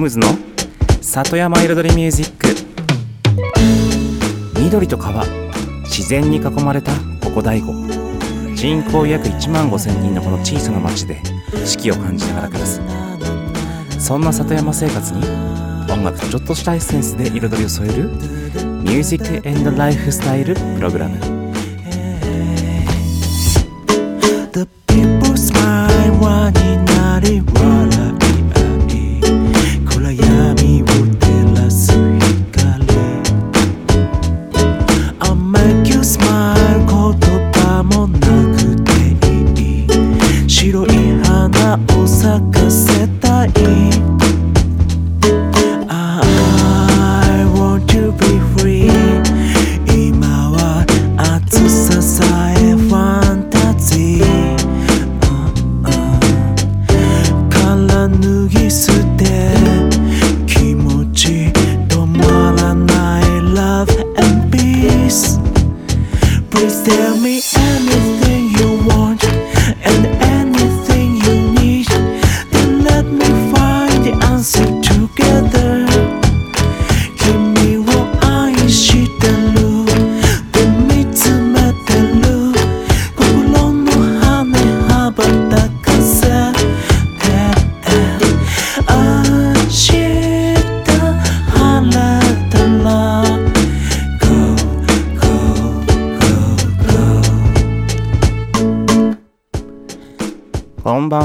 ムズの里山彩りミュージック。緑と川。自然に囲まれたここ大悟。人口約1万5千人のこの小さな町で四季を感じながら暮らす。そんな里山生活に音楽とちょっとしたエッセンスで彩りを添えるミュージックエンドライフスタイルプログラム。The people smile 輪になり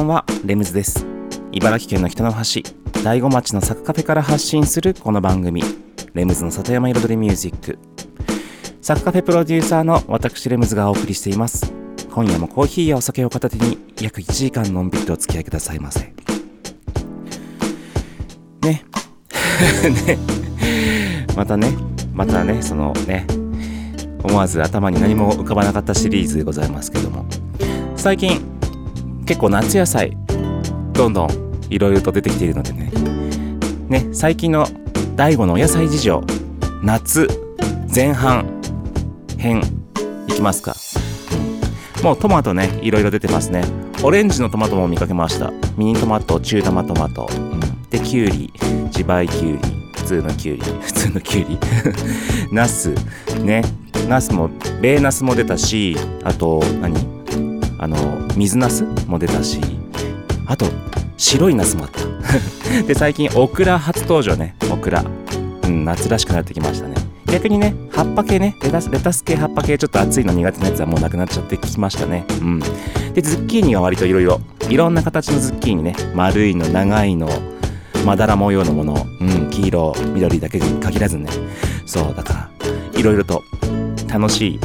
はレムズです。茨城県の北の端大子町のサクカフェから発信するこの番組レムズの里山彩りミュージック。サクカフェプロデューサーの私レムズがお送りしています。今夜もコーヒーやお酒を片手に約1時間のんびりとお付き合いくださいませ。ね。ね。またね。またねそのね思わず頭に何も浮かばなかったシリーズでございますけども。最近結構夏野菜どんどんいろいろと出てきているのでね。ね最近の第5のお野菜事情夏前半編いきますか、もうトマトねいろいろ出てますね。オレンジのトマトも見かけました。ミニトマト中玉トマト、うんでキュウリ自培キュウリ普通のキュウリ普通のキュウリ。ナスね。ナスも米ナスも出たしあと何？あの水ナスも出たしあと白いナスもあった。で最近オクラ初登場ね。オクラ。うん夏らしくなってきましたね。逆にね葉っぱ系ねレタスレタス系葉っぱ系ちょっと熱いの苦手なやつはもうなくなっちゃってきましたね。うん。でズッキーニは割といろいろいろんな形のズッキーニね。丸いの長いのまだら模様のもの、うん、黄色緑だけに限らずね。そうだからいろいろと楽しい。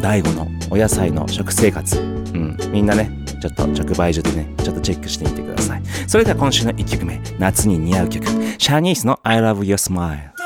第5のお野菜の食生活、うん、みんなねちょっと直売所でねちょっとチェックしてみてください。それでは今週の1曲目。夏に似合う曲。シャニースの I love your smile「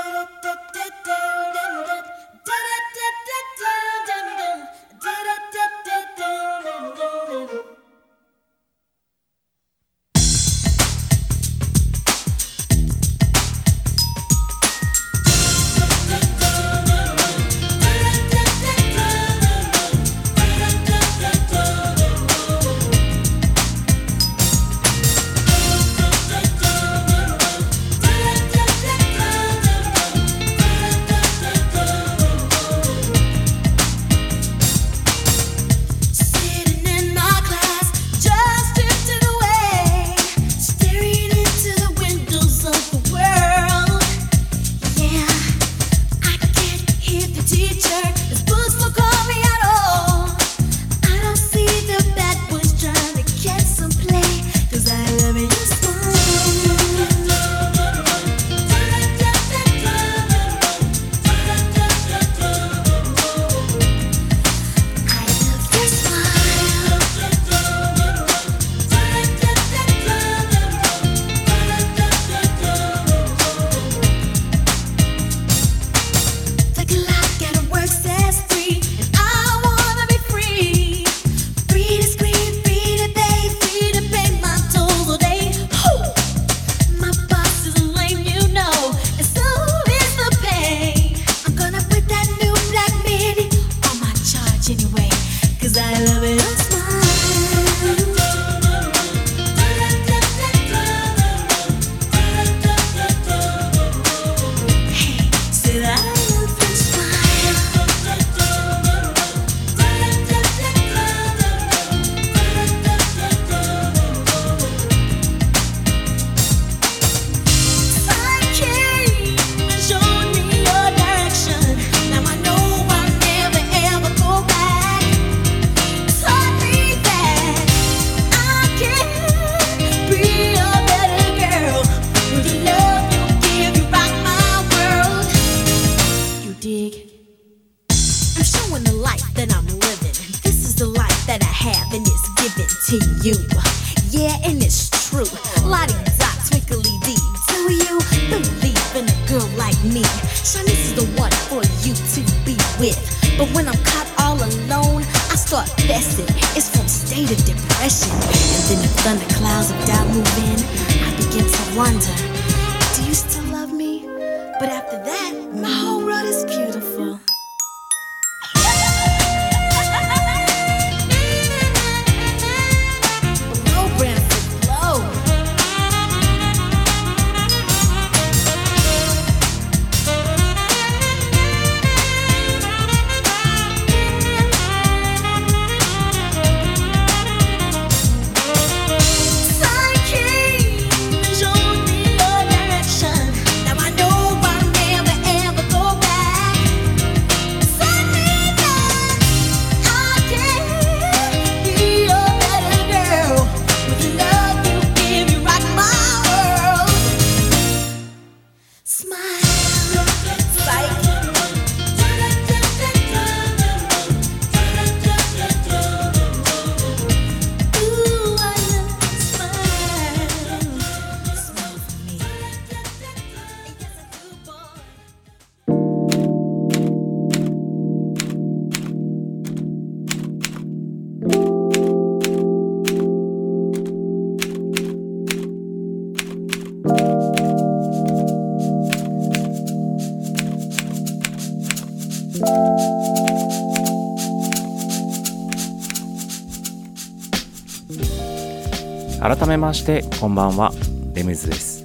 めましてこんばんは。レムズです。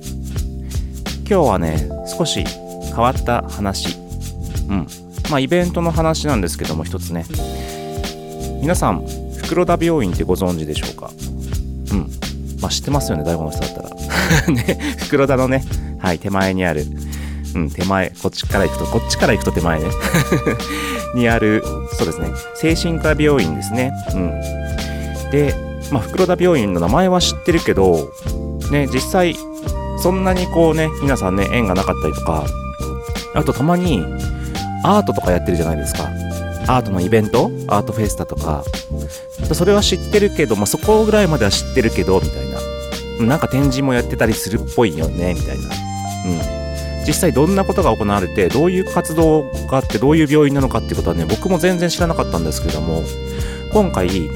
今日はね少し変わった話。うん。まあイベントの話なんですけども一つね。皆さん袋田病院ってご存知でしょうか？うん。まあ知ってますよね大悟の人だったら。ね袋田のね。はい手前にある。うん手前。こっちから行くとこっちから行くと手前ね。にあるそうですね。精神科病院ですね。うん。でまあ、袋田病院の名前は知ってるけど、ね、実際、そんなにこうね、皆さんね、縁がなかったりとか、あとたまに、アートとかやってるじゃないですか。アートのイベント？アートフェスタとか。それは知ってるけど、まあ、そこぐらいまでは知ってるけど、みたいな。なんか展示もやってたりするっぽいよね、みたいな。うん。実際どんなことが行われて、どういう活動があって、どういう病院なのかっていうことはね、僕も全然知らなかったんですけども、今回、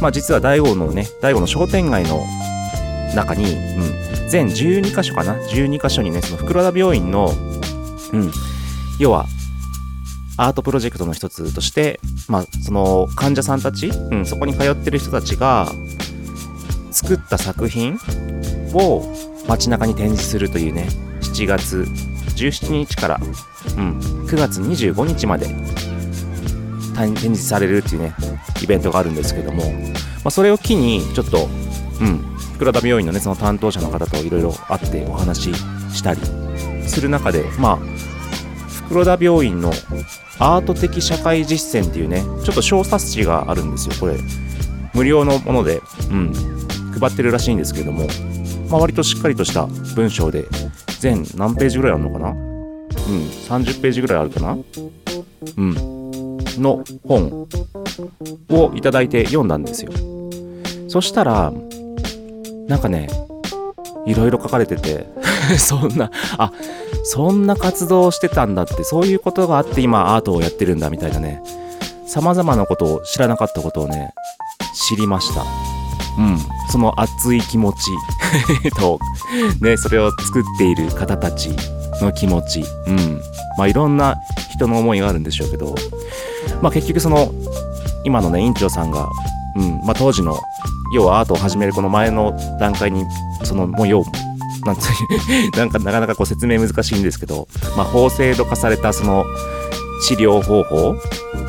まあ実は大王のね、大王の商店街の中に、うん、全12箇所かな ?12 箇所にね、その袋田病院の、うん、要は、アートプロジェクトの一つとして、まあ、その患者さんたち、うん、そこに通ってる人たちが作った作品を街中に展示するというね、7月17日から、うん、9月25日まで展示されるっていうね、イベントがあるんですけども、まあ、それを機に、ちょっと、うん、袋田病院のね、その担当者の方といろいろ会ってお話ししたりする中で、まあ、袋田病院のアート的社会実践っていうね、ちょっと小冊子があるんですよ、これ。無料のもので、うん、配ってるらしいんですけども、まあ、割としっかりとした文章で、全何ページぐらいあるのかな？うん、30ページぐらいあるかな？うん。の本をいただいて読んだんですよ。そしたら、なんかね、いろいろ書かれてて、そんな、あ、そんな活動をしてたんだって、そういうことがあって今アートをやってるんだみたいなね、様々なことを知らなかったことをね、知りました。うん。その熱い気持ち と、ね、それを作っている方たちの気持ち、うん。まあいろんな人の思いがあるんでしょうけど、まあ結局その、今のね、院長さんが、うん、まあ当時の、要はアートを始めるこの前の段階に、その、もう要、なんつう、なんかなかなかこ説明難しいんですけど、まあ法制度化されたその治療方法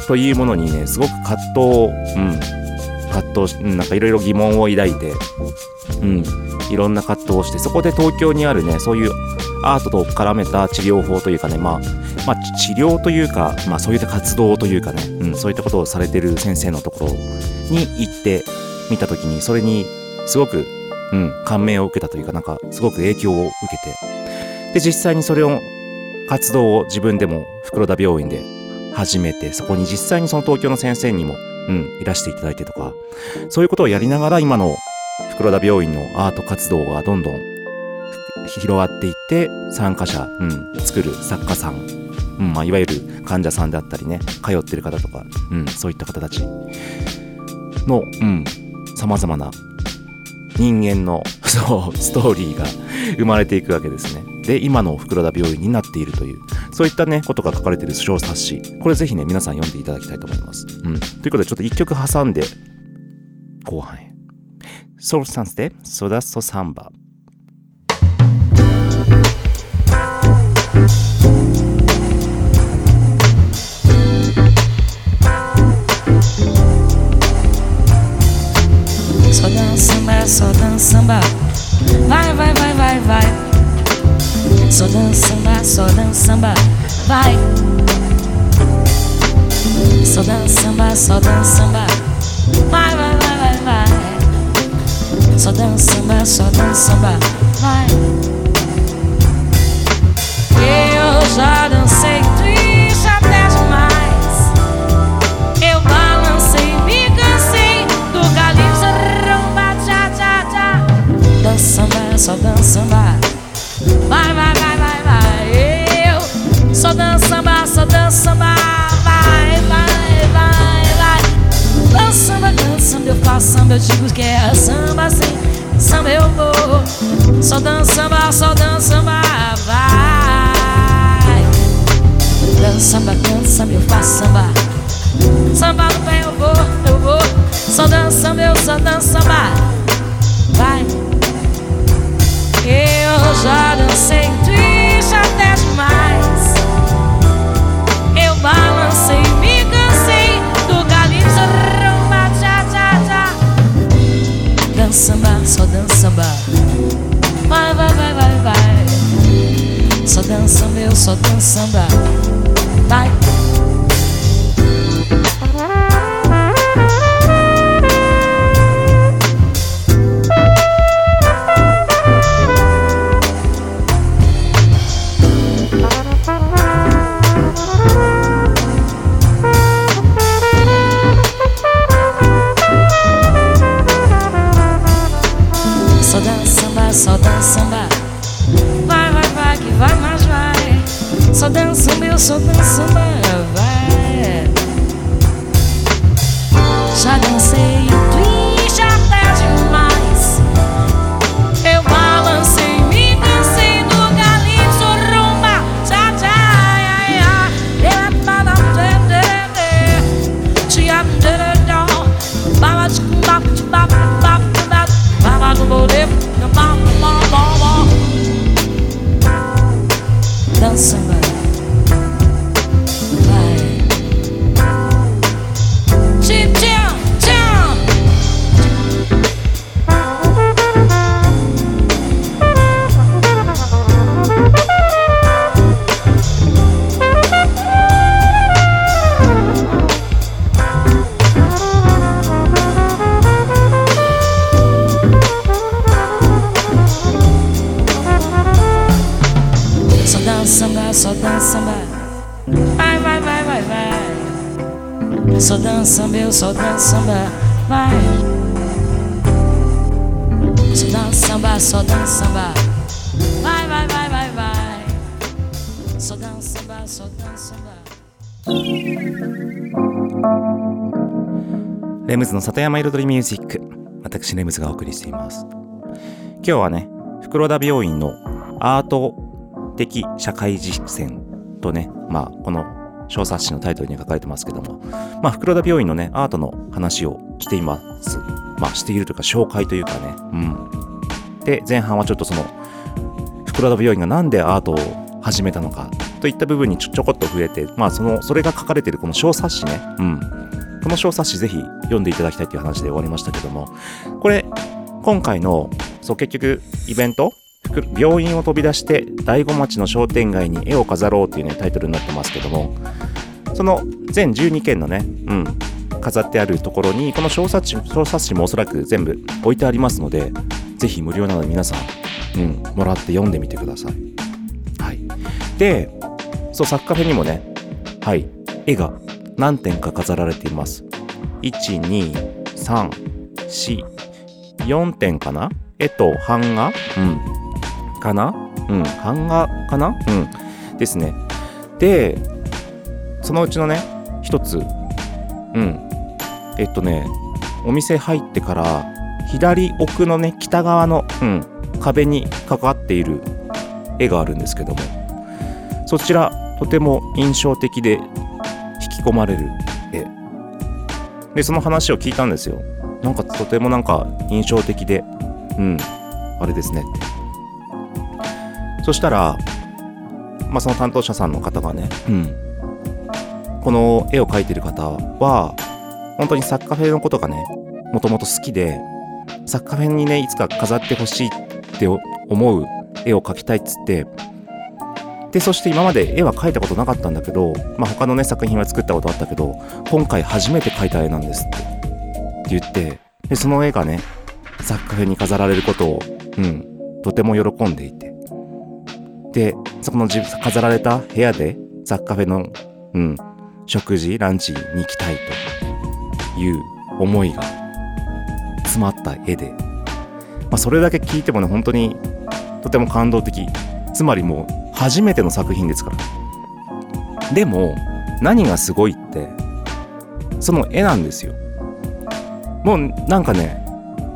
というものにね、すごく葛藤を、うん、葛藤し、うん、なんかいろいろ疑問を抱いて、うん、いろんな葛藤をして、そこで東京にあるね、そういうアートと絡めた治療法というかね、まあ、まあ、治療というか、まあそういった活動というかね、うん、そういったことをされてる先生のところに行ってみたときに、それにすごく、うん、感銘を受けたというか、なんかすごく影響を受けて、で、実際にそれを、活動を自分でも袋田病院で始めて、そこに実際にその東京の先生にも、うん、いらしていただいてとか、そういうことをやりながら今の袋田病院のアート活動がどんどん、広がっていって参加者、うん、作る作家さん、うんまあ、いわゆる患者さんであったりね通ってる方とか、うん、そういった方たちのさまざまな人間の そうストーリーが生まれていくわけですね。で今の袋田病院になっているというそういったねことが書かれている小冊子これぜひね皆さん読んでいただきたいと思います。うん、ということでちょっと一曲挟んで後半へ。ソウルスタンスでソダソサンバ。Só dança samba, só dança samba. Vai, vai, vai, vai, vai. Só dança samba, só dança samba. Vai. Só dança samba, só dança samba. Vai, vai, vai, vai, vai. Só dança samba, só dança. Vai. Eu já dancei triste até demais. Eu balancei, me cansei do galinho rumba, tchá, tchá, tchá. Dança samba, só dança vai, vai, vai. Danço samba. Vai. Eu já dancei triste até demais. Eu balancei, me cansei do calypso rumba, tchá, tchá, tchá. Dança samba, só dança samba. Vai, vai, vai, vai, vai. Só dança samba, eu só danço samba. 里山彩りミュージック私レムズがお送りしています。今日はね袋田病院のアート的社会実践とねまあこの小冊子のタイトルに書かれてますけどもまあ袋田病院のねアートの話をしています。まあしているというか紹介というかね。うん。で前半はちょっとその袋田病院がなんでアートを始めたのかといった部分にちょちょこっと触れてまあそのそれが書かれているこの小冊子ね。うん。この小冊子ぜひ読んでいただきたいという話で終わりましたけどもこれ今回のそう結局イベント？病院を飛び出して大子町の商店街に絵を飾ろうっていうねタイトルになってますけどもその全12件のね、うん、飾ってあるところにこの小冊子小冊子もおそらく全部置いてありますのでぜひ無料なので皆さん、うん、もらって読んでみてください。はい、でそうサッカフェにもねはい絵が何点か飾られています。1、2、3、4、4点かな？絵と版が、うん、かな？うん。版画かな？うん。ですね。でそのうちのね一つ。うん。えっとねお店入ってから左奥のね北側の、うん、壁にかかっている絵があるんですけども。そちらとても印象的で込まれる。絵でその話を聞いたんですよ。なんかとてもなんか印象的で。うん。あれですね。ってそしたらまあその担当者さんの方がねうん。この絵を描いてる方は本当にサッカーフェのことがねもともと好きでサッカフェにねいつか飾ってほしいって思う絵を描きたいっつってでそして今まで絵は描いたことなかったんだけど、まあ、他のね作品は作ったことあったけど今回初めて描いた絵なんですって。言ってでその絵がねサッカフェに飾られることを、うん、とても喜んでいて。でそこの飾られた部屋でサッカフェの、うん、食事ランチに行きたいという思いが詰まった絵で、まあ、それだけ聞いてもね本当にとても感動的。つまりもう初めての作品ですから。でも何がすごいってその絵なんですよ。もうなんかね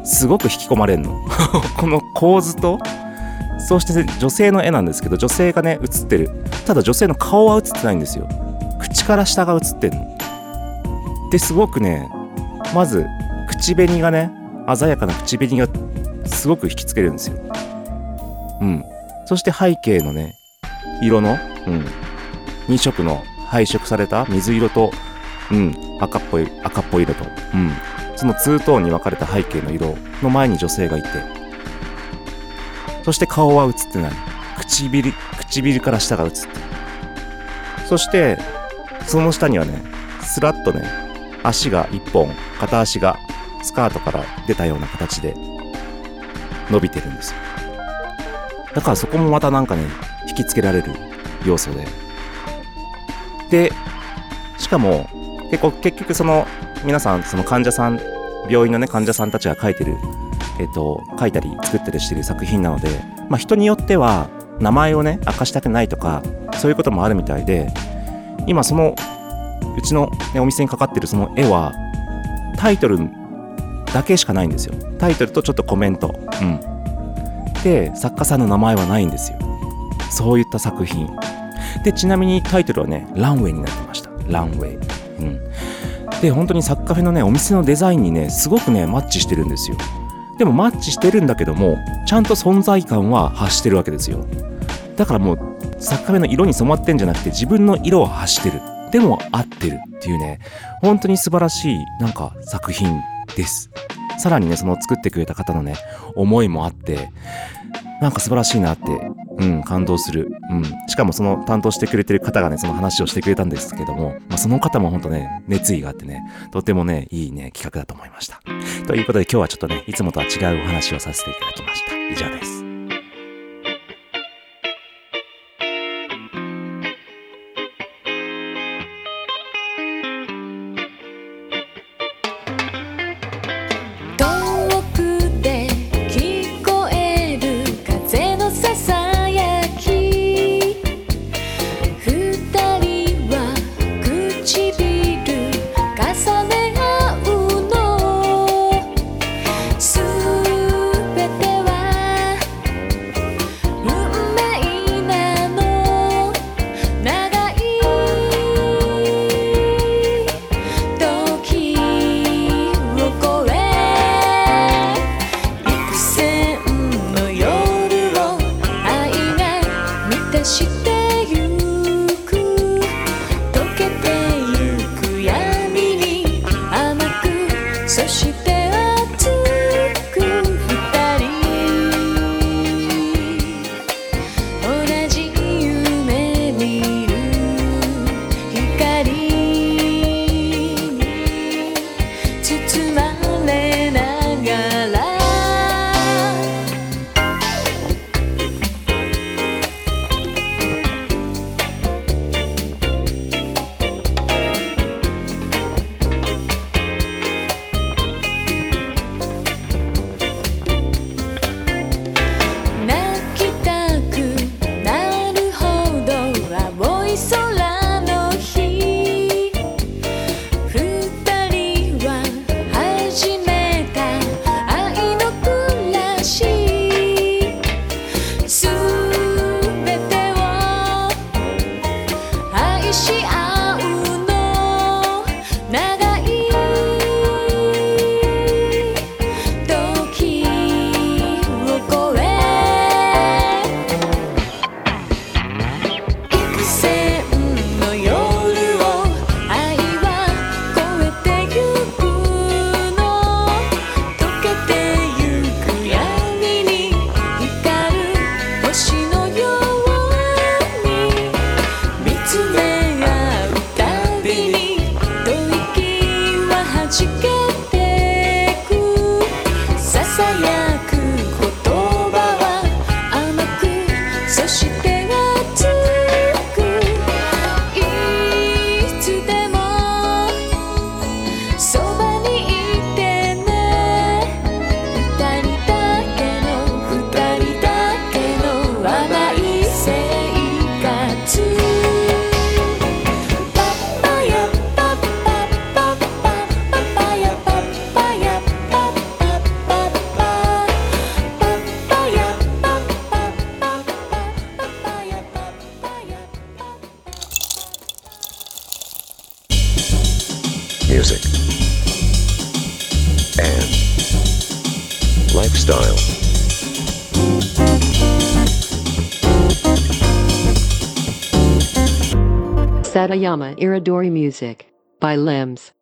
すごく引き込まれんの。この構図とそして女性の絵なんですけど女性がね写ってる。ただ女性の顔は写ってないんですよ。口から下が写ってんの。ですごくねまず口紅がね鮮やかな口紅がすごく引きつけるんですよ。うん。そして背景のね色の、うん、2色の配色された水色と、うん、赤っぽい赤っぽい色と、うん、そのツートーンに分かれた背景の色の前に女性がいて。そして顔は映ってない。唇唇から下が映ってそしてその下にはねスラッとね足が1本片足がスカートから出たような形で伸びてるんですよ。だからそこもまたなんかね引きつけられる要素で。でしかも結構結局その皆さんその患者さん病院のね患者さんたちが書いてるえっ、と書いたり作ったりしてる作品なのでまあ人によっては名前をね明かしたくないとかそういうこともあるみたいで今そのうちの、ね、お店にかかってるその絵はタイトルだけしかないんですよ。タイトルとちょっとコメント。うん。で作家さんの名前はないんですよ。そういった作品。でちなみにタイトルはねランウェイになってました。ランウェイ。うん。で本当に作家フェのねお店のデザインにねすごくねマッチしてるんですよ。でもマッチしてるんだけどもちゃんと存在感は発してるわけですよ。だからもう作家フェの色に染まってんじゃなくて自分の色を発してる。でも合ってるっていうね本当に素晴らしいなんか作品です。さらにねその作ってくれた方のね思いもあってなんか素晴らしいなって、うん、感動する。うん。しかもその担当してくれてる方がね、その話をしてくれたんですけども、まあ、その方も本当ね、熱意があってね、とてもね、いいね、企画だと思いました。ということで今日はちょっとね、いつもとは違うお話をさせていただきました。以上です。Music, and lifestyle. Satayama Iridori Music by Limbs.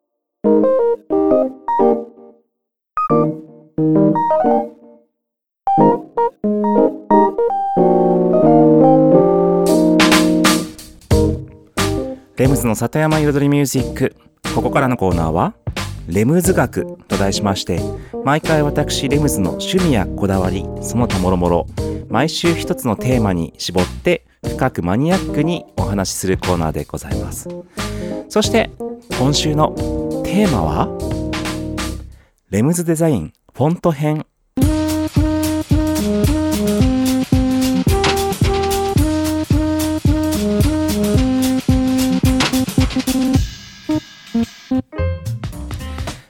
レムズの里山彩りミュージックここからのコーナーはレムズ学と題しまして毎回私レムズの趣味やこだわりその他もろもろ毎週一つのテーマに絞って深くマニアックにお話しするコーナーでございます。そして今週のテーマはレムズデザインフォント編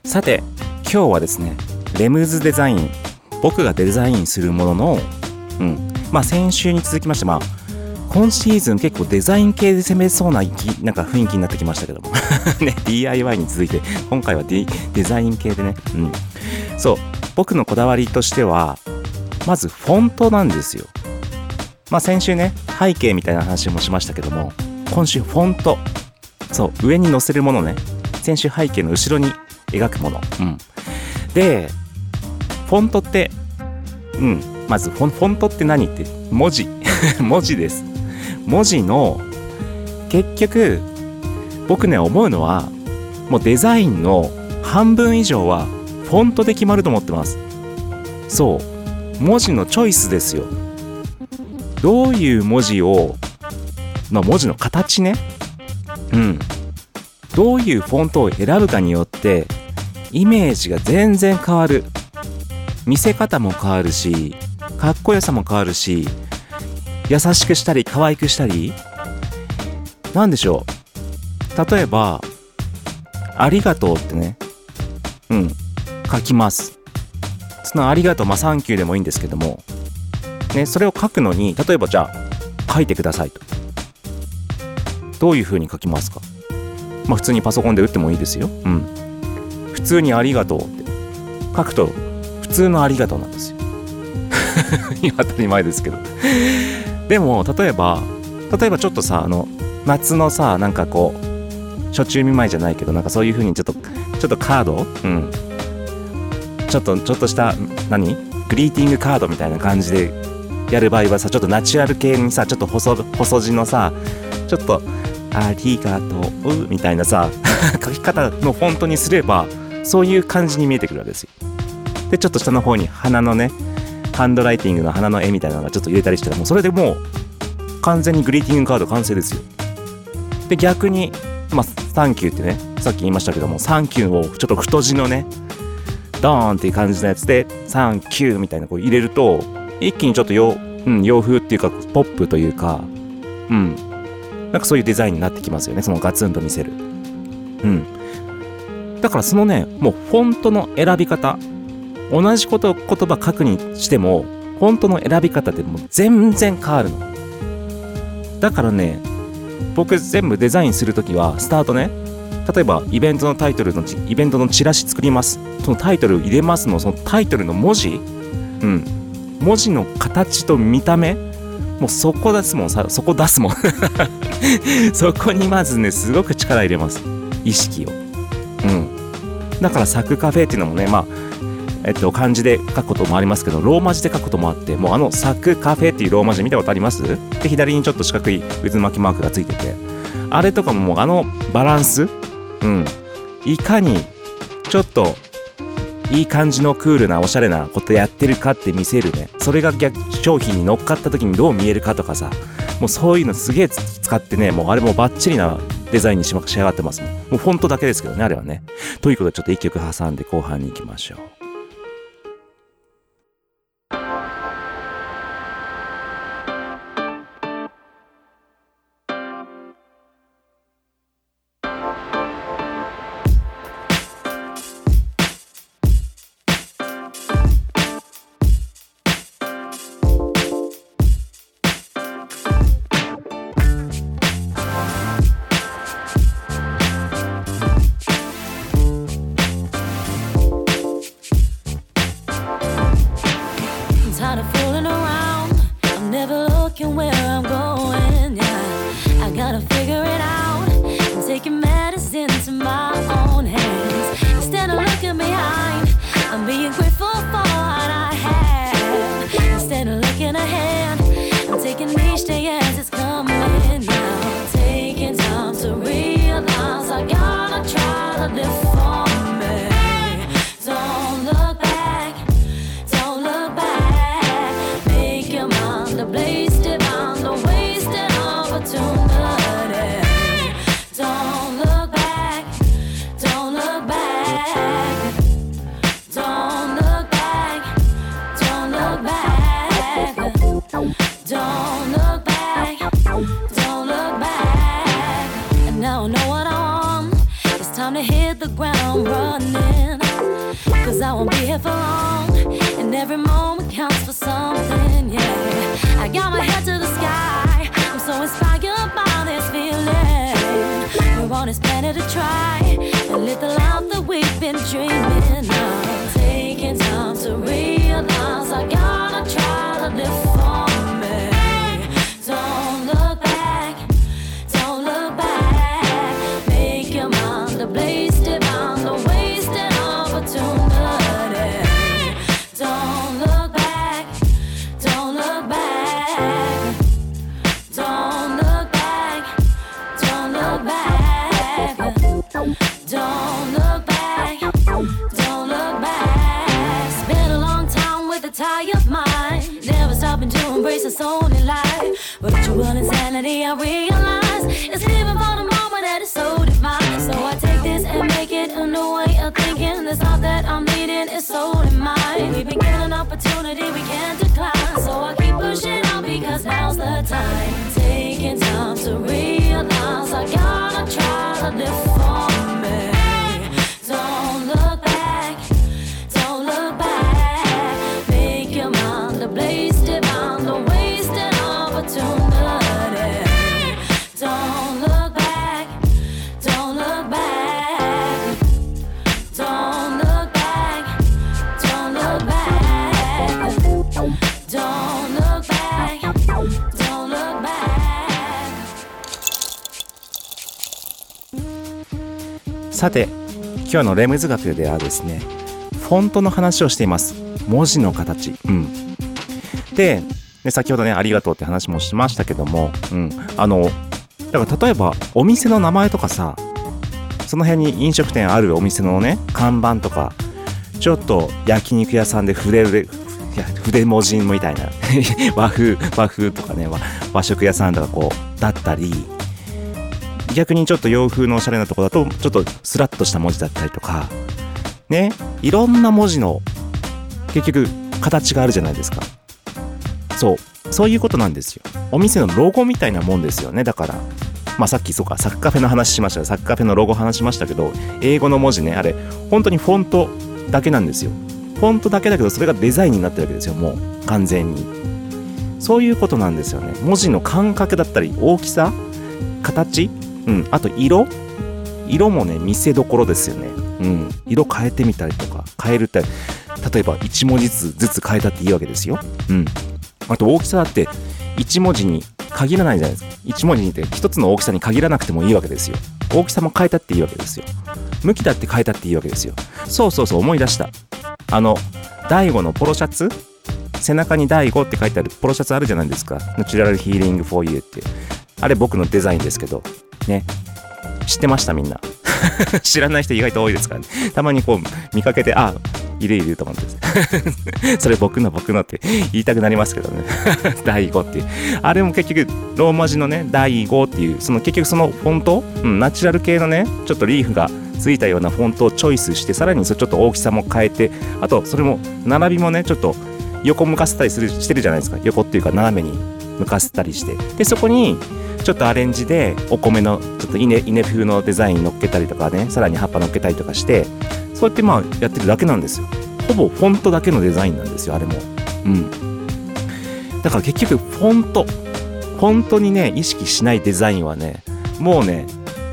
さて今日はですねレムズデザイン僕がデザインするもののうん。まあ先週に続きましてまあ今シーズン結構デザイン系で攻めそうななんか雰囲気になってきましたけども。ね DIY に続いて今回はデデザイン系でね。うん。そう僕のこだわりとしてはまずフォントなんですよ。まあ先週ね背景みたいな話もしましたけども今週フォント。そう上に載せるものね。先週背景の後ろに描くもの、うん、でフォントってうん。まずフォンフォントって何って文字。文字です。文字の結局僕ね思うのはもうデザインの半分以上はフォントで決まると思ってます。そう。文字のチョイスですよ。どういう文字をまあ文字の形ね。うん。どういうフォントを選ぶかによってイメージが全然変わる。見せ方も変わるしかっこよさも変わるし優しくしたり可愛くしたり。なんでしょう？例えば「ありがとう」ってね。うん。書きます。その「ありがとう」まあ「サンキュー」でもいいんですけども。ねそれを書くのに例えばじゃあ書いてくださいと。どういう風に書きますか？まあ普通にパソコンで打ってもいいですよ。うん。普通に「ありがとう」って。書くと普通の「ありがとう」なんですよ。今当たり前ですけど。でも例えば例えばちょっとさあの夏のさなんかこう初中見舞いじゃないけどなんかそういう風にちょっとちょっとカードうん。ちょっとちょっとした何？グリーティングカードみたいな感じでやる場合はさちょっとナチュラル系にさちょっと細細字のさちょっと「ありがとう」みたいなさ 書き方のフォントにすればそういう感じに見えてくるわけですよ。でちょっと下の方に花のねハンドライティングの花の絵みたいなのがちょっと入れたりしたらもうそれでもう完全にグリーティングカード完成ですよ。で逆にまあ「サンキュー」ってねさっき言いましたけども「サンキュー」をちょっと太字のねドーンっていう感じのやつで「サンキュー」みたいなこう入れると一気にちょっと洋,、うん、洋風っていうかポップというかうん。なんかそういうデザインになってきますよねそのガツンと見せる。うん。だからそのねもうフォントの選び方同じこと言葉書くにしてもフォントの選び方ってもう全然変わるの。だからね僕全部デザインするときはスタートね例えばイベントのタイトルのイベントのチラシ作ります。そのタイトル入れますのそのタイトルの文字うん。文字の形と見た目もうそこ出すもんさそこ出すもん。そこにまずねすごく力入れます。意識を。うん。だからサクカフェっていうのもねまあえっと漢字で書くこともありますけどローマ字で書くこともあってもうあのサクカフェっていうローマ字見たことあります？で左にちょっと四角い渦巻きマークがついてて。あれとかももうあのバランス？うん。いかにちょっといい感じのクールなおしゃれなことやってるかって見せるね。それが逆商品に乗っかった時にどう見えるかとかさ。もうそういうのすげえ使ってねもうあれもバッチリなデザインに仕上がってますもん。もうフォントだけですけどねあれはね。ということでちょっと一曲挟んで後半に行きましょう。embrace its only lie. Virtual insanity, I realize it's living for the moment that is so divine. So I take this and make it a new way of thinking. This all that I'm needing, is soul solely mine. We've been given an opportunity we can't decline. So I keep pushing on because now's the time. Taking time to realize I gotta try to live for me. さて今日のレムズ学ではですねフォントの話をしています。文字の形。うん。でで先ほどねありがとうって話もしましたけどもうん。あのだから例えばお店の名前とかさその辺に飲食店あるお店のね看板とかちょっと焼肉屋さんで筆筆筆文字みたいな 和風和風とかね和和食屋さんとかこうだったり逆にちょっと洋風のおしゃれなとこだとちょっとスラッとした文字だったりとかね。いろんな文字の結局形があるじゃないですか。そう。そういうことなんですよ。お店のロゴみたいなもんですよね。だから。まあさっきそうか。サッカフェの話しました。サッカフェのロゴ話しましたけど英語の文字ね。あれ本当にフォントだけなんですよ。フォントだけだけどそれがデザインになってるわけですよ。もう完全に。そういうことなんですよね。文字の感覚だったり大きさ形うん、あと色？色もね見せどころですよね、うん、色変えてみたりとか変えるって例えば1文字ずつ変えたっていいわけですよ、うん、あと大きさだって1文字に限らないじゃないですか。1文字にて1つの大きさに限らなくてもいいわけですよ。大きさも変えたっていいわけですよ。向きだって変えたっていいわけですよ。そうそうそう思い出した。あの大悟のポロシャツ？背中に大悟って書いてあるポロシャツあるじゃないですか。ナチュラルヒーリングフォーユーって。あれ僕のデザインですけど。ね知ってましたみんな 知らない人意外と多いですからね。たまにこう見かけて、あ、いるいると思って。それ僕の僕のって言いたくなりますけどね。第5っていう。あれも結局、ローマ字のね、第5っていう、その結局そのフォント、うん、ナチュラル系のね、ちょっとリーフがついたようなフォントをチョイスして、さらにそれちょっと大きさも変えて、あと、それも並びもね、ちょっと横向かせたりするしてるじゃないですか。横っていうか斜めに向かせたりして。で、そこに、ちょっとアレンジでお米のちょっと稲稲風のデザイン乗っけたりとかねさらに葉っぱ乗っけたりとかしてそうやってまあやってるだけなんですよ。ほぼフォントだけのデザインなんですよあれも。うん。だから結局フォント。フォントにね意識しないデザインはねもうね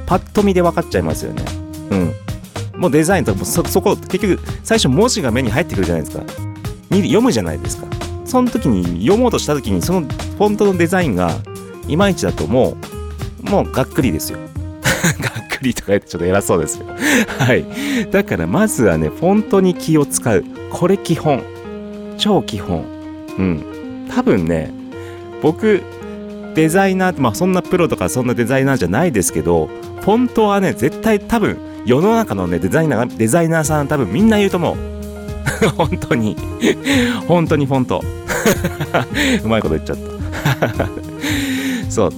パッと見で分かっちゃいますよね。うん。もうデザインとかもそそこ結局最初文字が目に入ってくるじゃないですか。読むじゃないですか。その時に読もうとした時にそのフォントのデザインがいまいちだともう、もうがっくりですよ。がっくりとか言ってちょっと偉そうですよ。はい。だからまずはね、フォントに気を使う。これ基本。超基本。うん。多分ね、僕、デザイナー、まあそんなプロとかそんなデザイナーじゃないですけど、フォントはね、絶対多分、世の中のね、デザイナー、デザイナーさん多分みんな言うと思う。本当に。本当にフォント。うまいこと言っちゃった。そう。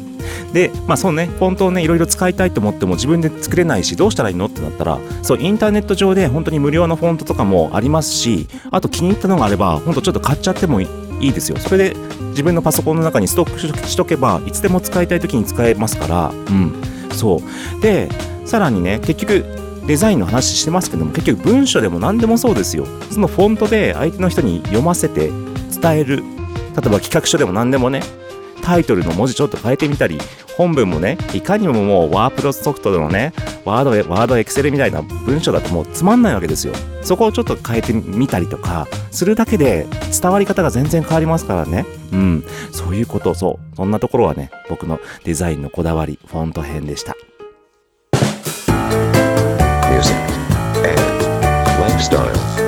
で、まあそうね、フォントをね、いろいろ使いたいと思っても自分で作れないし、どうしたらいいの？ってなったら、そう、インターネット上で本当に無料のフォントとかもありますし、あと気に入ったのがあれば、本当ちょっと買っちゃってもいいいいですよ。それで自分のパソコンの中にストックしとけば、いつでも使いたい時に使えますから、うん、そう。で、さらにね、結局、デザインの話してますけども、結局文章でも何でもそうですよ。そのフォントで相手の人に読ませて伝える。例えば企画書でも何でもね、タイトルの文字ちょっと変えてみたり、本文もね、いかにももうワープロソフトのね、ワード、ワードエクセルみたいな文章だともうつまんないわけですよ。そこをちょっと変えてみたりとか、するだけで伝わり方が全然変わりますからね。うん。そういうこと、そう。そんなところはね、僕のデザインのこだわり、フォント編でした。music, and lifestyle.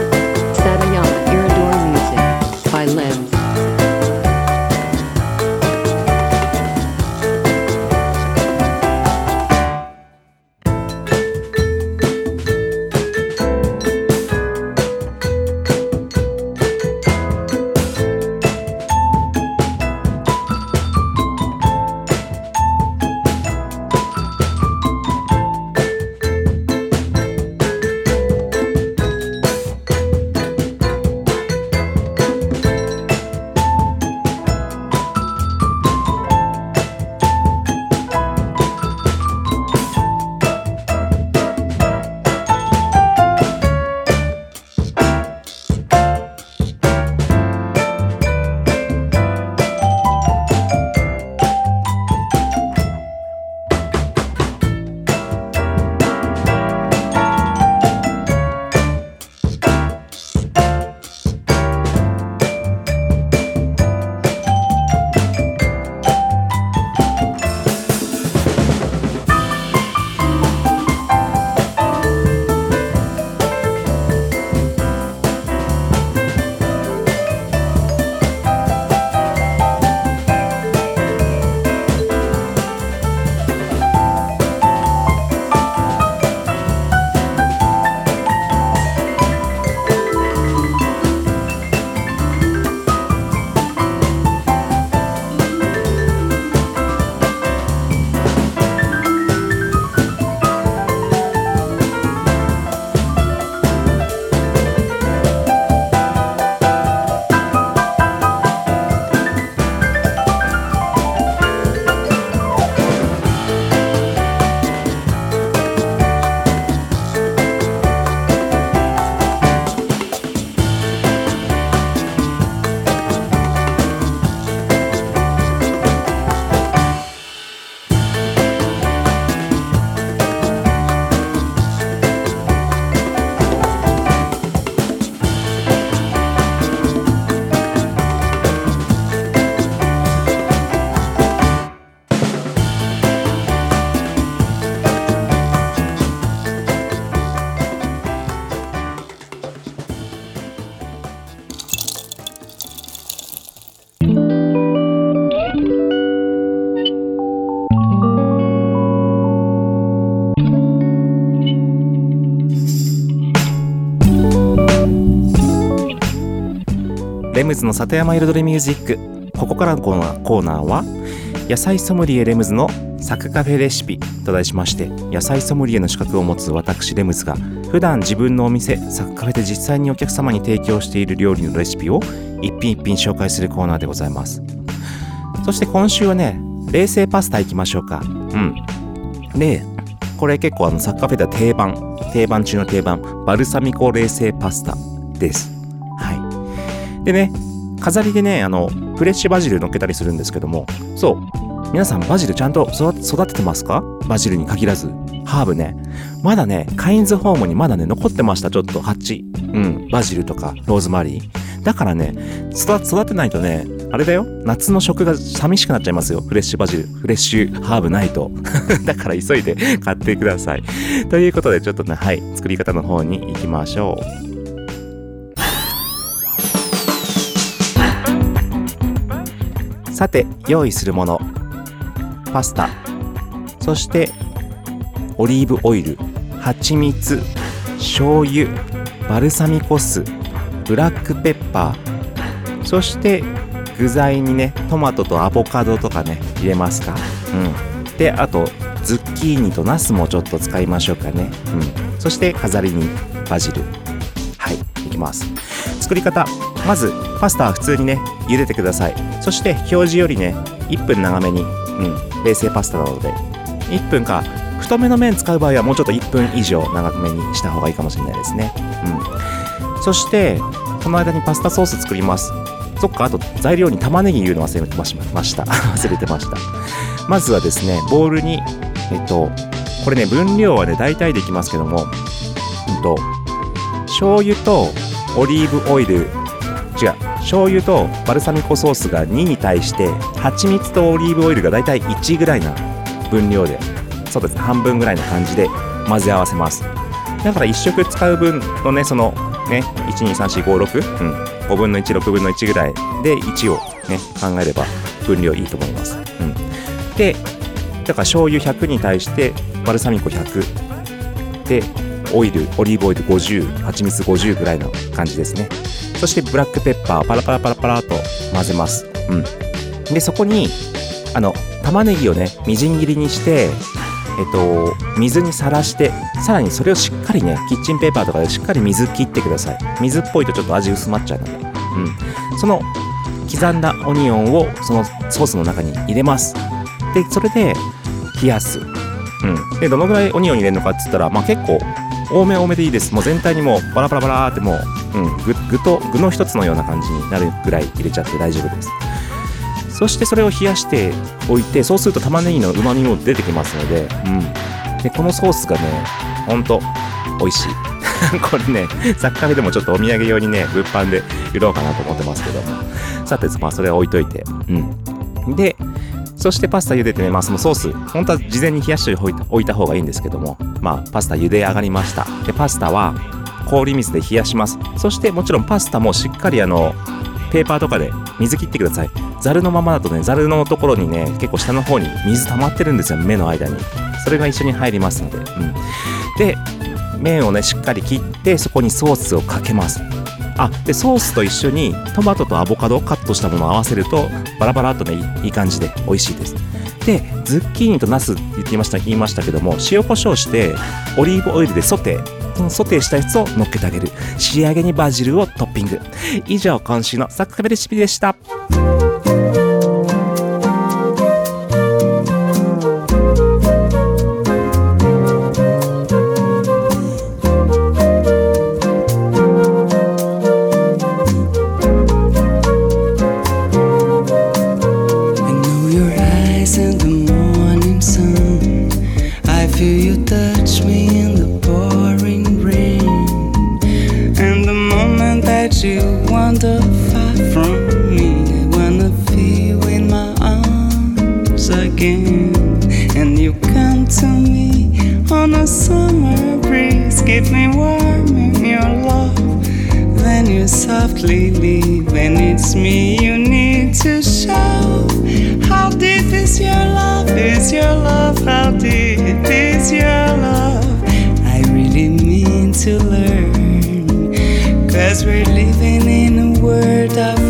ムズの里山彩りミュージック。ここからのコーナーは野菜ソムリエレムズのサクカフェレシピと題しまして野菜ソムリエの資格を持つ私レムズが普段自分のお店サクカフェで実際にお客様に提供している料理のレシピを一品一品紹介するコーナーでございます。そして今週はね冷製パスタいきましょうか。うん。でこれ結構あのサッカーフェでは定番。定番中の定番。バルサミコ冷製パスタです。でね飾りでねあのフレッシュバジル乗っけたりするんですけどもそう皆さんバジルちゃんと育ててますか？バジルに限らずハーブね。まだねカインズホームにまだね残ってましたちょっと鉢うんバジルとかローズマリー。だからね育てないとねあれだよ。夏の食が寂しくなっちゃいますよ。フレッシュバジルフレッシュハーブないと。だから急いで買ってください。ということでちょっとねはい作り方の方に行きましょう。さて用意するもの。パスタ。そしてオリーブオイル。蜂蜜。醤油。バルサミコ酢。ブラックペッパー。そして具材にねトマトとアボカドとかね入れますか。うん。であとズッキーニとナスもちょっと使いましょうかね。うん。そして飾りにバジル。はいいきます。作り方。まずパスタは普通にね茹でてください。そして表示よりね1分長めにうん冷製パスタなので1分か太めの麺使う場合はもうちょっと1分以上長めにした方がいいかもしれないですね。うん。そしてこの間にパスタソース作ります。そっかあと材料に玉ねぎ言うの忘れてました。忘れてました。まずはですねボウルにえっとこれね分量はね大体できますけどもうんと醤油とオリーブオイル醤油とバルサミコソースが2に対して蜂蜜とオリーブオイルが大体1ぐらいな分量でそうですね半分ぐらいの感じで混ぜ合わせます。だから1食使う分のねそのね123456うん5分の16分の1ぐらいで1をね考えれば分量いいと思います、うん、でだから醤油100に対してバルサミコ100でオイルオリーブオイル50蜂蜜50ぐらいの感じですね。そしてブラックペッパーパラパラパラパラと混ぜます。うん。でそこにあの玉ねぎをねみじん切りにしてえっと、水にさらしてさらにそれをしっかりねキッチンペーパーとかでしっかり水切ってください。水っぽいとちょっと味薄まっちゃうので、うん、その刻んだオニオンをそのソースの中に入れます。でそれで冷やす、うん、でどのぐらいオニオン入れるのかっつったら、まあ、結構多め多めでいいです。もう全体にもうバラバラバラってもう、うん、具具と具の一つのような感じになるぐらい入れちゃって大丈夫です。そしてそれを冷やしておいてそうすると玉ねぎの旨味も出てきますので,、うん、でこのソースがねほんと美味しい。これねサッカーでもちょっとお土産用にね物販で売ろうかなと思ってますけど。もさてまあそれは置いといて。うん。でそしてパスタ茹でてね、まあそのソース、本当は事前に冷やしておいた方がいいんですけども、まあパスタ茹で上がりました。で、パスタは氷水で冷やします。そしてもちろんパスタもしっかりあの、ペーパーとかで水切ってください。ザルのままだとね、ザルのところにね、結構下の方に水溜まってるんですよ、目の間に。それが一緒に入りますので。うん。で、麺をね、しっかり切って、そこにソースをかけます。あ、で、ソースと一緒にトマトとアボカドをカットしたものを合わせると、バラバラっとね、いい感じで美味しいです。で、ズッキーニとナスって言ってました、言いましたけども、塩コショウして、オリーブオイルでソテー。そのソテーしたやつをのっけてあげる。仕上げにバジルをトッピング。以上、今週のサクカベレシピでした。Again. And you come to me on a summer breeze, keep me warm in your love. Then you softly leave, and it's me you need to show. How deep is your love? Is your love? How deep is your love? I really mean to learn. Cause we're living in a world of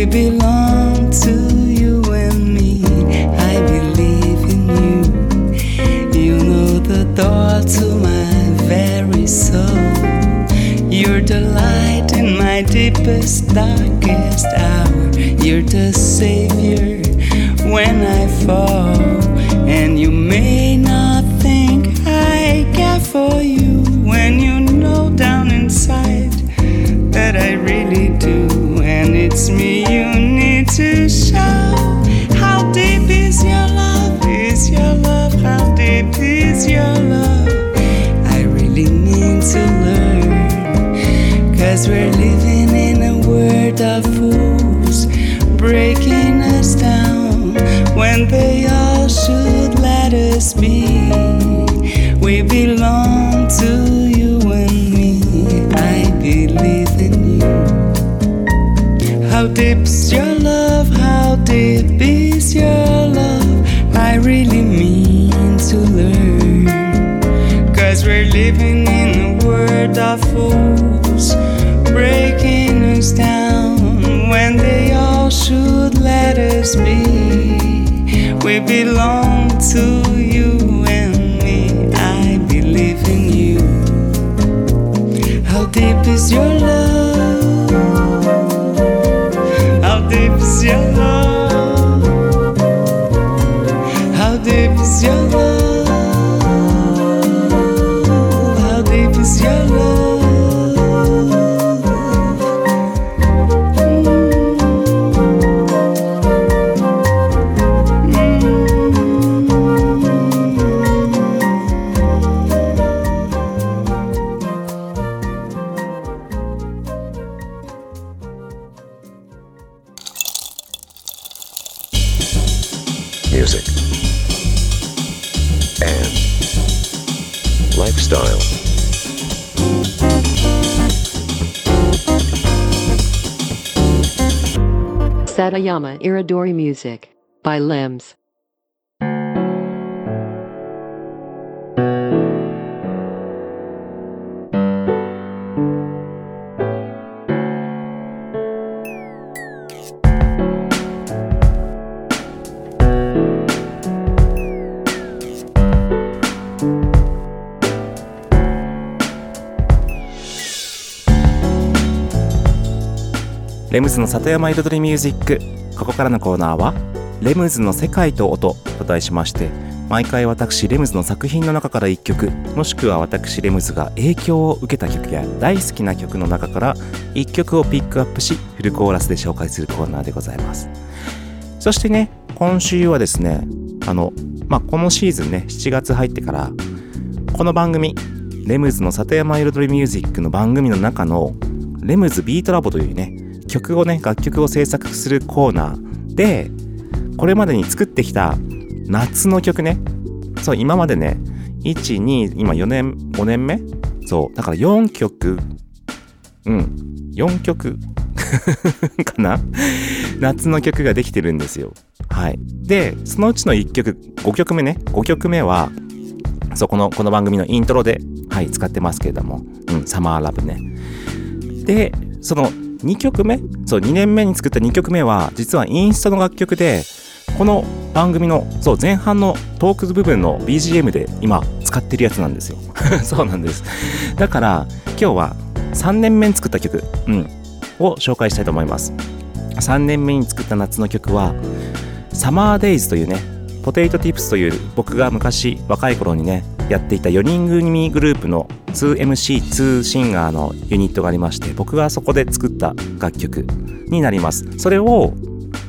We belong to you and me. I believe in you. You know the door to my very soul. You're the light in my deepest, darkest hour. You're the savior when I fall. And you may not think I care for you when you know down inside that I really do. And it's me to show. How deep is your love? Is your love? How deep is your love? I really need to learn. Cause we're living in a world of fools, breaking us down when they all should let us be. We belong to you and me. I believe a world of fools, breaking us down when they all should let us be. We belong to you and me. I believe in you. How deep is your love? How deep is your love? Satayama Iridori Music by Limbs.レムズの里山彩りミュージック ここからのコーナーは「レムズの世界と音」と題しまして毎回私レムズの作品の中から1曲もしくは私レムズが影響を受けた曲や大好きな曲の中から1曲をピックアップしフルコーラスで紹介するコーナーでございます。そしてね今週はですねあのまあこのシーズンね7月入ってからこの番組レムズの里山彩りミュージックの番組の中のレムズビートラボというね曲をね楽曲を制作するコーナーでこれまでに作ってきた夏の曲ね。そう今までね12今4年5年目？そうだから4曲。うん4曲 かな？夏の曲ができてるんですよ。はい。でそのうちの1曲5曲目ね。5曲目はそうこのこの番組のイントロではい使ってますけれども。うんサマーラブね。でその2曲目？そう2年目に作った2曲目は実はインストの楽曲でこの番組のそう前半のトーク部分の BGM で今使ってるやつなんですよ。そうなんです。だから今日は3年目に作った曲、うん、を紹介したいと思います。3年目に作った夏の曲はサマーデイズというねポテイトティップスという僕が昔若い頃にねやっていた4人組グループの 2MC2 シンガーのユニットがありまして僕がそこで作った楽曲になります。それを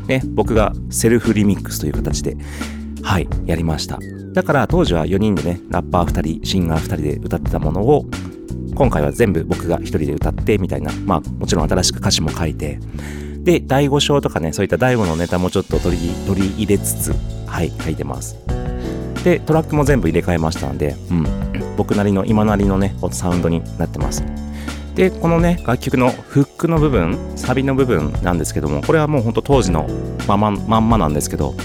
ね僕がセルフリミックスという形ではいやりました。だから当時は4人でねラッパー2人シンガー2人で歌ってたものを今回は全部僕が1人で歌ってみたいなまあもちろん新しく歌詞も書いてで第5章とかねそういった第5のネタもちょっと取り取り入れつつはい書いてます。でトラックも全部入れ替えましたので、うん、僕なりの今なりのねサウンドになってます。でこのね楽曲のフックの部分サビの部分なんですけどもこれはもうほんと当時のまままんまなんですけど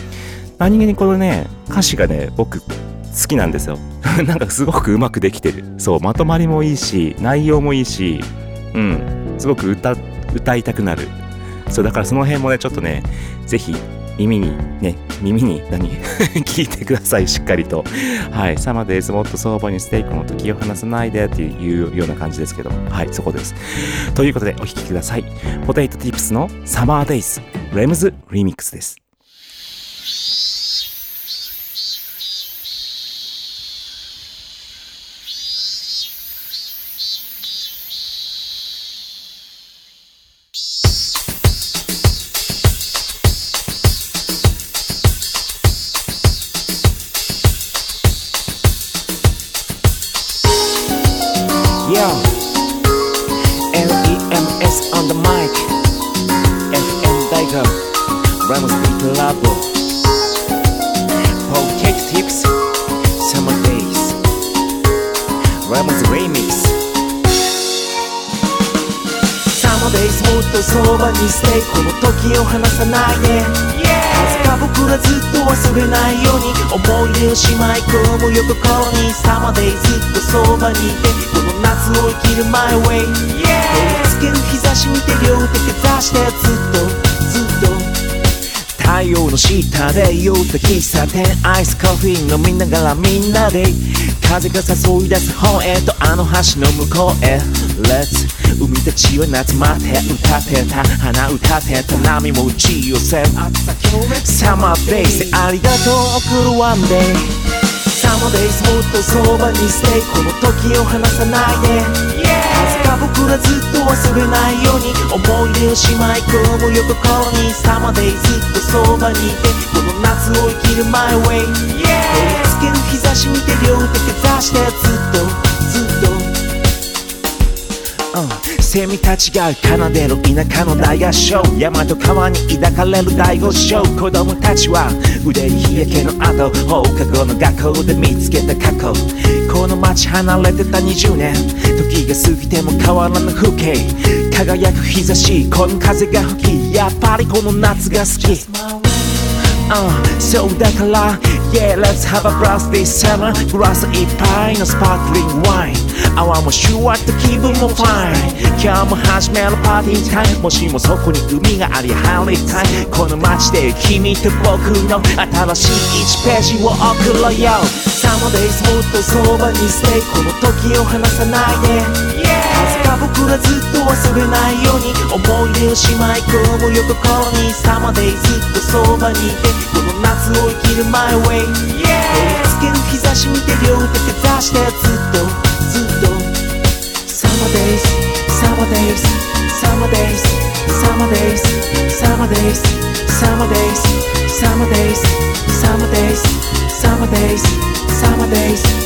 何気にこのね歌詞がね僕好きなんですよ。なんかすごくうまくできてる。そうまとまりもいいし内容もいいしうん。すごく歌歌いたくなる。そうだからその辺もねちょっとねぜひ耳にね耳に何？聞いてください。しっかりと。はい。サマーデイズもっと相場にステーキの時を離さないでっていうような感じですけどはい。そこです。ということでお聴きください。ポテイトティップスのサマーデイズ。レムズリミックスです。アイスコーヒー飲みながらみんなで風が誘い出す方へとあの橋の向こうへ。Let's 海たちは夏待って歌ってた。花歌ってた。波も打ち寄せる。サマーデイズでありがとう送るワンデイサマー。デイズもっとそばにステイこの時を離さないで。数が僕らずっと忘れないように思い出をしまい込む横心にサマーデイずっとそばにいて夏を生きる My way 照りつける日差し見て両手かざしてずっとずっと。うん。セミたちが奏でる田舎の大合唱。山と川に抱かれる大合唱。子供たちは腕に日焼けの後放課後の学校で見つけた過去。この街離れてた20年。時が過ぎても変わらぬ風景。輝く日差しこの風が吹きやっぱりこの夏が好き。Uh, そうだから Yeah, let's have a blast this summer. グラスいっぱいのスパークリングワイン泡もシュワッと気分もファイン今日も始めるパーティータイムもしもそこに海があり入りたい。この街で君と僕の新しい1ページを送ろうよ。Summer days もっとそばにステイこの時を離さないで。数僕らずっと忘れないように思い出をしまい込むよとこにサマデイずっとそばにいてこの夏を生きる My way 照り日差し見て両手手出してずっとずっと。サマデイズサマデイズサマデイズサマデイズサマデイズサマデイズサマデイズサマデイズサマデイズサマデイズ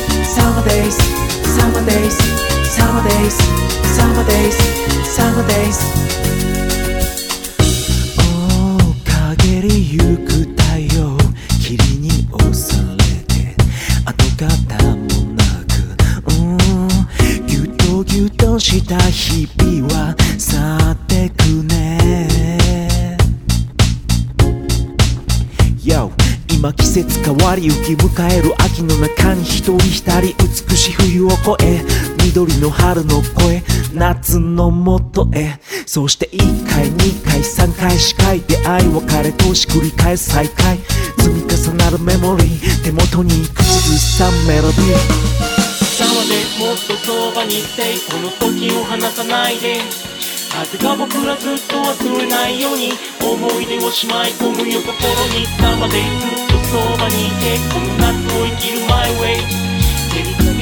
しい冬を越え緑の春の声夏のもとへ。そして1回2回3回4回出会い別れ通し繰り返す再会。積み重なるメモリー手元に口ずさメロディー。サマでもっとそばにいてこの時を離さないで。風が僕らずっと忘れないように思い出をしまい込むよ心に。サマでずっとそばにいてこの夏を生きる My way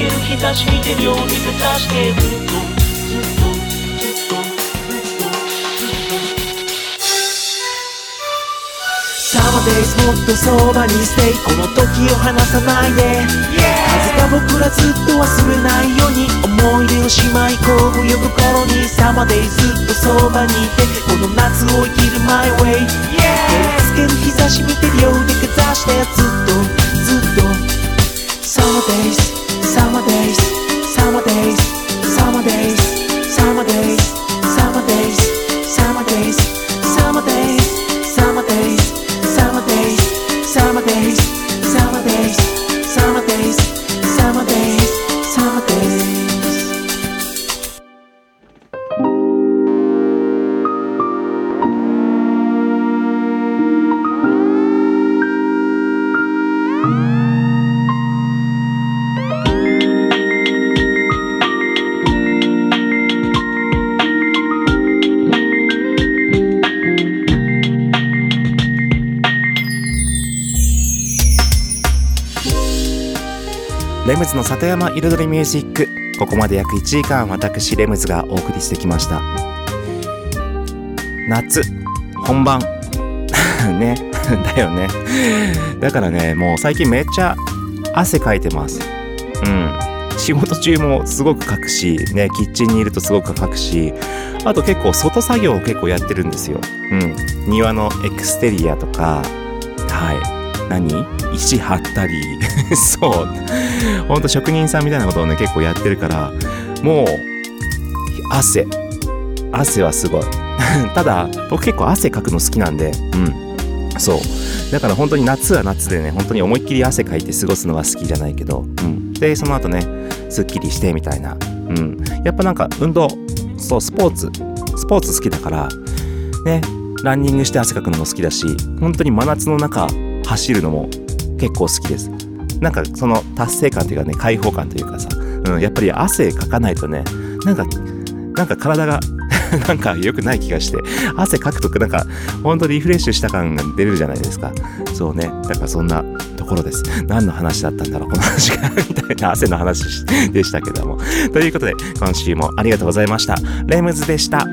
ける日差し見て両手かざしてずっとずっとずっとずっとずっとサマデイズもっとそばにステイこの時を離さないで風が僕らずっと忘れないように思い出をしまい込むよ心にサマーデイずっとそばにいてこの夏を生きる My way 照りつける日差し見て両手かざしてずっとずっと Summer days Summer days Summer days Summer days レムズの里山彩りミュージックここまで約1時間私レムズがお送りしてきました。夏本番。ね。だよね。だからねもう最近めっちゃ汗かいてます。うん。仕事中もすごくかくしねキッチンにいるとすごくかくしあと結構外作業を結構やってるんですよ。うん。庭のエクステリアとかはい。何？石張ったり。そう。ほんと職人さんみたいなことをね結構やってるからもう汗。汗はすごい。ただ僕結構汗かくの好きなんでうん。そう。だから本当に夏は夏でね本当に思いっきり汗かいて過ごすのが好きじゃないけど、うん、でその後ねすっきりしてみたいな、うん、やっぱなんか運動そうスポーツスポーツ好きだからねランニングして汗かくのも好きだし本当に真夏の中走るのも結構好きです。なんかその達成感というかね解放感というかさ、うん、やっぱり汗かかないとねなんかなんか体が なんか良くない気がして汗かくとなんか本当にリフレッシュした感が出るじゃないですか。そうね。だからそんなところです。何の話だったんだろうこの話がみたいな汗の話でしたけども。ということで今週もありがとうございました。レムズでした。